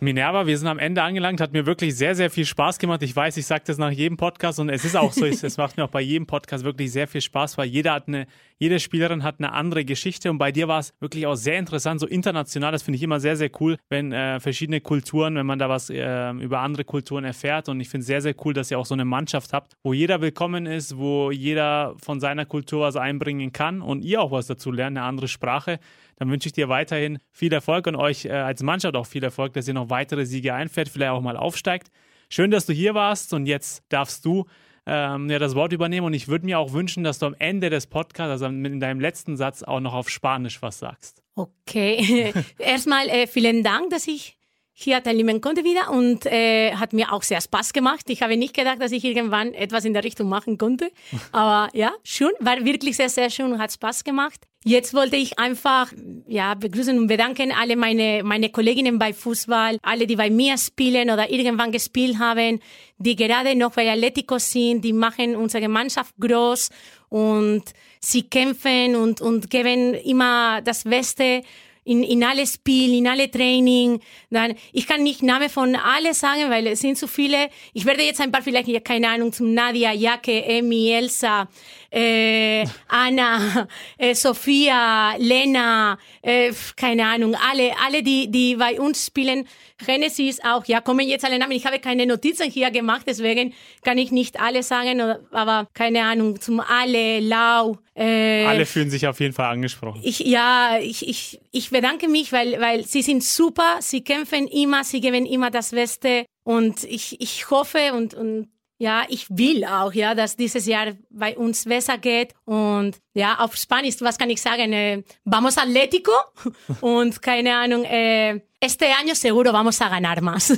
Minerva, wir sind am Ende angelangt, hat mir wirklich sehr, sehr viel Spaß gemacht. Ich weiß, ich sage das nach jedem Podcast und es ist auch so, es macht mir auch bei jedem Podcast wirklich sehr viel Spaß, weil jeder hat eine, jede Spielerin hat eine andere Geschichte und bei dir war es wirklich auch sehr interessant, so international, das finde ich immer sehr, sehr cool, wenn äh, verschiedene Kulturen, wenn man da was äh, über andere Kulturen erfährt und ich finde es sehr, sehr cool, dass ihr auch so eine Mannschaft habt, wo jeder willkommen ist, wo jeder von seiner Kultur was einbringen kann und ihr auch was dazu lernt, eine andere Sprache. Dann wünsche ich dir weiterhin viel Erfolg und euch äh, als Mannschaft auch viel Erfolg, dass ihr noch weitere Siege einfährt, vielleicht auch mal aufsteigt. Schön, dass du hier warst und jetzt darfst du ähm, ja, das Wort übernehmen und ich würde mir auch wünschen, dass du am Ende des Podcasts, also in deinem letzten Satz, auch noch auf Spanisch was sagst. Okay, erstmal äh, vielen Dank, dass ich hier teilnehmen konnte wieder und äh, hat mir auch sehr Spaß gemacht. Ich habe nicht gedacht, dass ich irgendwann etwas in der Richtung machen konnte, aber ja, schön, war wirklich sehr, sehr schön und hat Spaß gemacht. Jetzt wollte ich einfach ja, begrüßen und bedanken alle meine, meine Kolleginnen bei Fußball, alle, die bei mir spielen oder irgendwann gespielt haben, die gerade noch bei Atletico sind, die machen unsere Gemeinschaft groß und sie kämpfen und, und geben immer das Beste in, in alle Spiel, in alle Training. Dann, ich kann nicht Name von alle sagen, weil es sind zu viele. Ich werde jetzt ein paar vielleicht, ja, keine Ahnung, zum Nadia, Jacke, Emi, Elsa, äh, Anna, äh, Sophia, Lena, äh, keine Ahnung, alle, alle, die, die bei uns spielen. Genesis auch, ja, kommen jetzt alle Namen. Ich habe keine Notizen hier gemacht, deswegen kann ich nicht alle sagen, aber keine Ahnung, zum alle, Lau, äh, Alle fühlen sich auf jeden Fall angesprochen. ich, ja, ich, ich, ich bedanke mich, weil, weil sie sind super, sie kämpfen immer, sie geben immer das Beste und ich, ich hoffe und, und ja, ich will auch, ja, dass dieses Jahr bei uns besser geht und ja, auf Spanisch, was kann ich sagen? Eh, vamos Atlético und keine Ahnung, eh, este año seguro vamos a ganar más.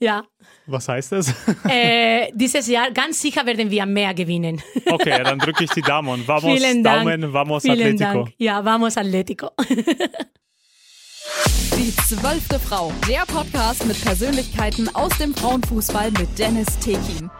ja, Was heißt das? eh, dieses Jahr ganz sicher werden wir mehr gewinnen. Okay, dann drücke ich die Daumen und vamos, Vielen Dank. Daumen, vamos Vielen Atletico. Dank. Ja, vamos Atlético. Die zwölfte Frau. Der Podcast mit Persönlichkeiten aus dem Frauenfußball mit Dennis Tekin.